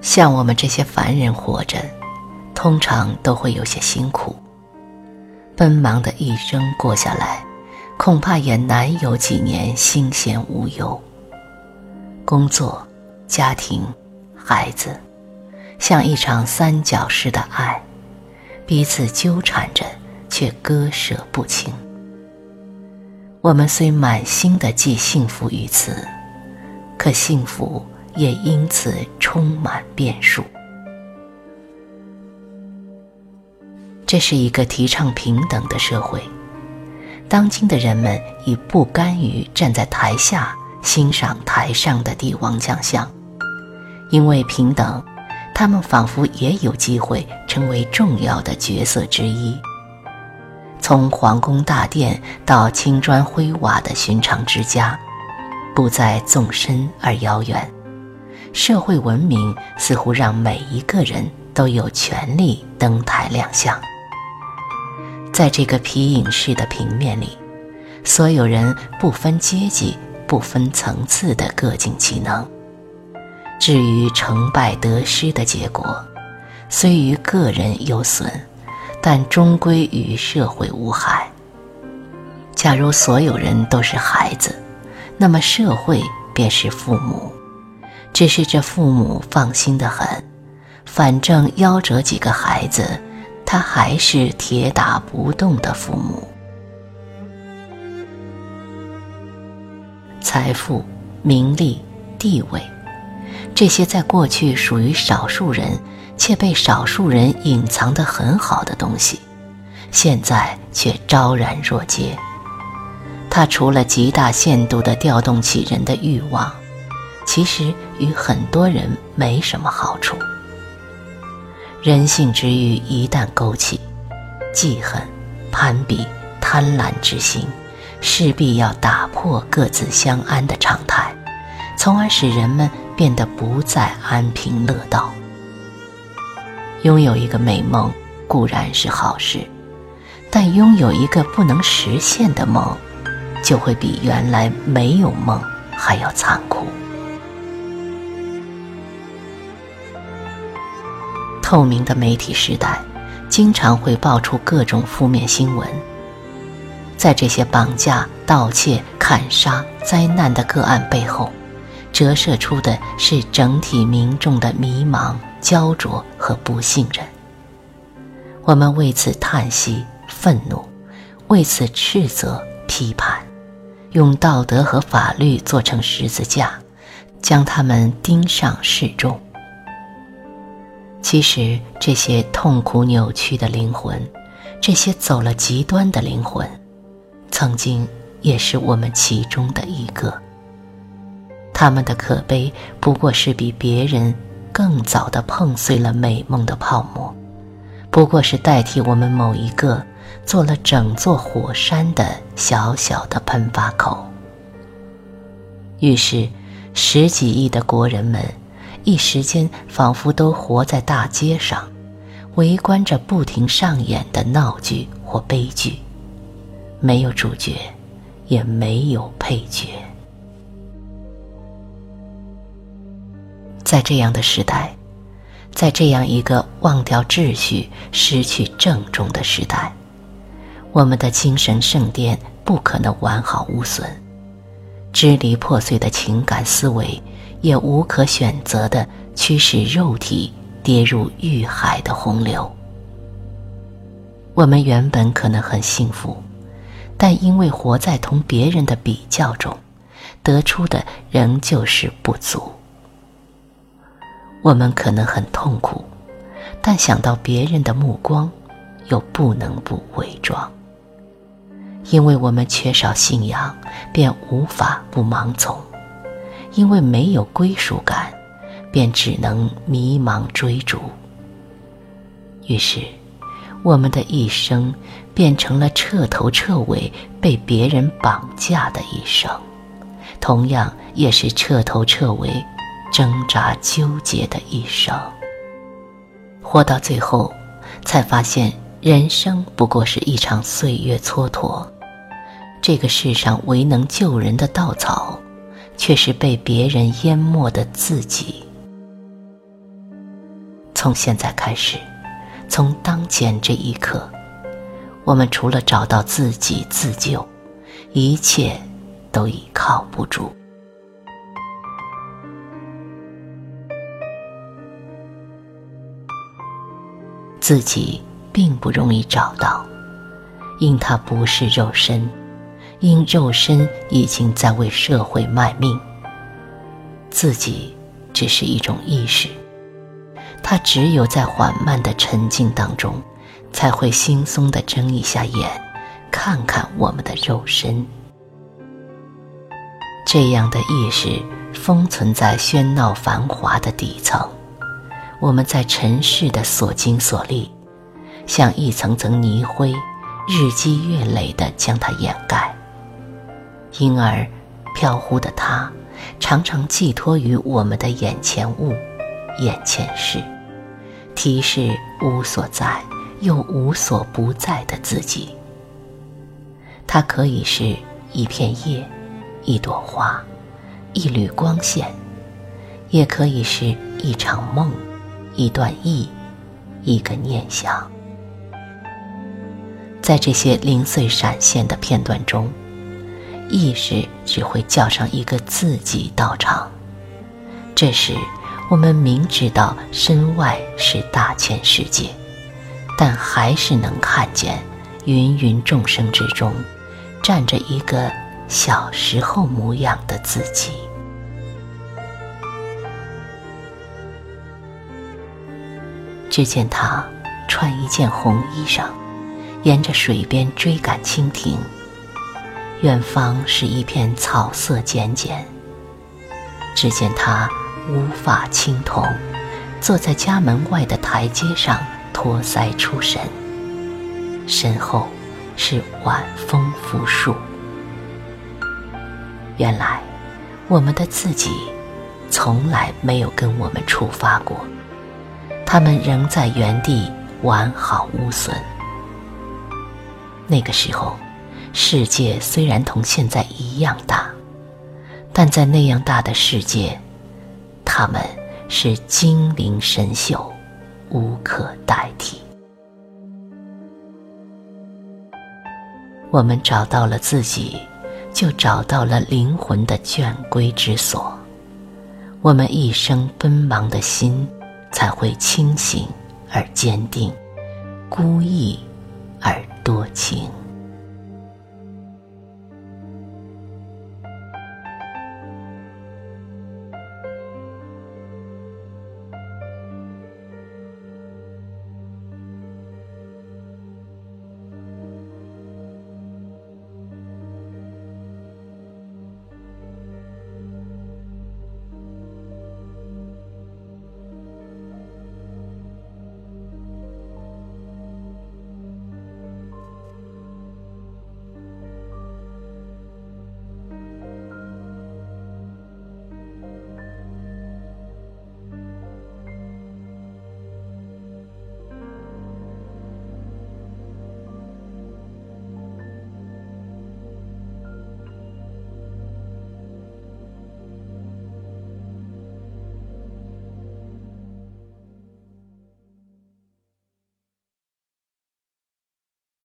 像我们这些凡人活着，通常都会有些辛苦。奔忙的一生过下来，恐怕也难有几年心闲无忧。工作、家庭、孩子，像一场三角式的爱，彼此纠缠着，却割舍不清。我们虽满心的寄幸福于此，可幸福。也因此充满变数。这是一个提倡平等的社会，当今的人们已不甘于站在台下欣赏台上的帝王将相，因为平等，他们仿佛也有机会成为重要的角色之一。从皇宫大殿到青砖灰瓦的寻常之家，不再纵深而遥远。社会文明似乎让每一个人都有权利登台亮相。在这个皮影式的平面里，所有人不分阶级、不分层次的各尽其能。至于成败得失的结果，虽于个人有损，但终归与社会无害。假如所有人都是孩子，那么社会便是父母。只是这父母放心的很，反正夭折几个孩子，他还是铁打不动的父母。财富、名利、地位，这些在过去属于少数人，且被少数人隐藏的很好的东西，现在却昭然若揭。它除了极大限度地调动起人的欲望。其实与很多人没什么好处。人性之欲一旦勾起，记恨、攀比、贪婪之心，势必要打破各自相安的常态，从而使人们变得不再安贫乐道。拥有一个美梦固然是好事，但拥有一个不能实现的梦，就会比原来没有梦还要残酷。透明的媒体时代，经常会爆出各种负面新闻。在这些绑架、盗窃、砍杀、灾难的个案背后，折射出的是整体民众的迷茫、焦灼和不信任。我们为此叹息、愤怒，为此斥责、批判，用道德和法律做成十字架，将他们钉上示众。其实，这些痛苦扭曲的灵魂，这些走了极端的灵魂，曾经也是我们其中的一个。他们的可悲，不过是比别人更早的碰碎了美梦的泡沫，不过是代替我们某一个做了整座火山的小小的喷发口。于是，十几亿的国人们。一时间，仿佛都活在大街上，围观着不停上演的闹剧或悲剧，没有主角，也没有配角。在这样的时代，在这样一个忘掉秩序、失去正中的时代，我们的精神圣殿不可能完好无损，支离破碎的情感思维。也无可选择的驱使肉体跌入欲海的洪流。我们原本可能很幸福，但因为活在同别人的比较中，得出的仍旧是不足。我们可能很痛苦，但想到别人的目光，又不能不伪装。因为我们缺少信仰，便无法不盲从。因为没有归属感，便只能迷茫追逐。于是，我们的一生变成了彻头彻尾被别人绑架的一生，同样也是彻头彻尾挣扎纠结的一生。活到最后，才发现人生不过是一场岁月蹉跎。这个世上唯能救人的稻草。却是被别人淹没的自己。从现在开始，从当前这一刻，我们除了找到自己自救，一切都已靠不住。自己并不容易找到，因它不是肉身，因肉身已经在为社会卖命。自己只是一种意识，它只有在缓慢的沉静当中，才会轻松的睁一下眼，看看我们的肉身。这样的意识封存在喧闹繁华的底层。我们在尘世的所经所历，像一层层泥灰，日积月累地将它掩盖。因而，飘忽的它，常常寄托于我们的眼前物、眼前事，提示无所在又无所不在的自己。它可以是一片叶、一朵花、一缕光线，也可以是一场梦。一段意，一个念想，在这些零碎闪现的片段中，意识只会叫上一个自己到场。这时，我们明知道身外是大千世界，但还是能看见芸芸众生之中，站着一个小时候模样的自己。只见他穿一件红衣裳，沿着水边追赶蜻蜓。远方是一片草色简简。只见他乌发青铜，坐在家门外的台阶上托腮出神。身后是晚风拂树。原来，我们的自己从来没有跟我们出发过。他们仍在原地完好无损。那个时候，世界虽然同现在一样大，但在那样大的世界，他们是精灵神秀，无可代替。我们找到了自己，就找到了灵魂的眷归之所。我们一生奔忙的心。才会清醒而坚定，孤意而多情。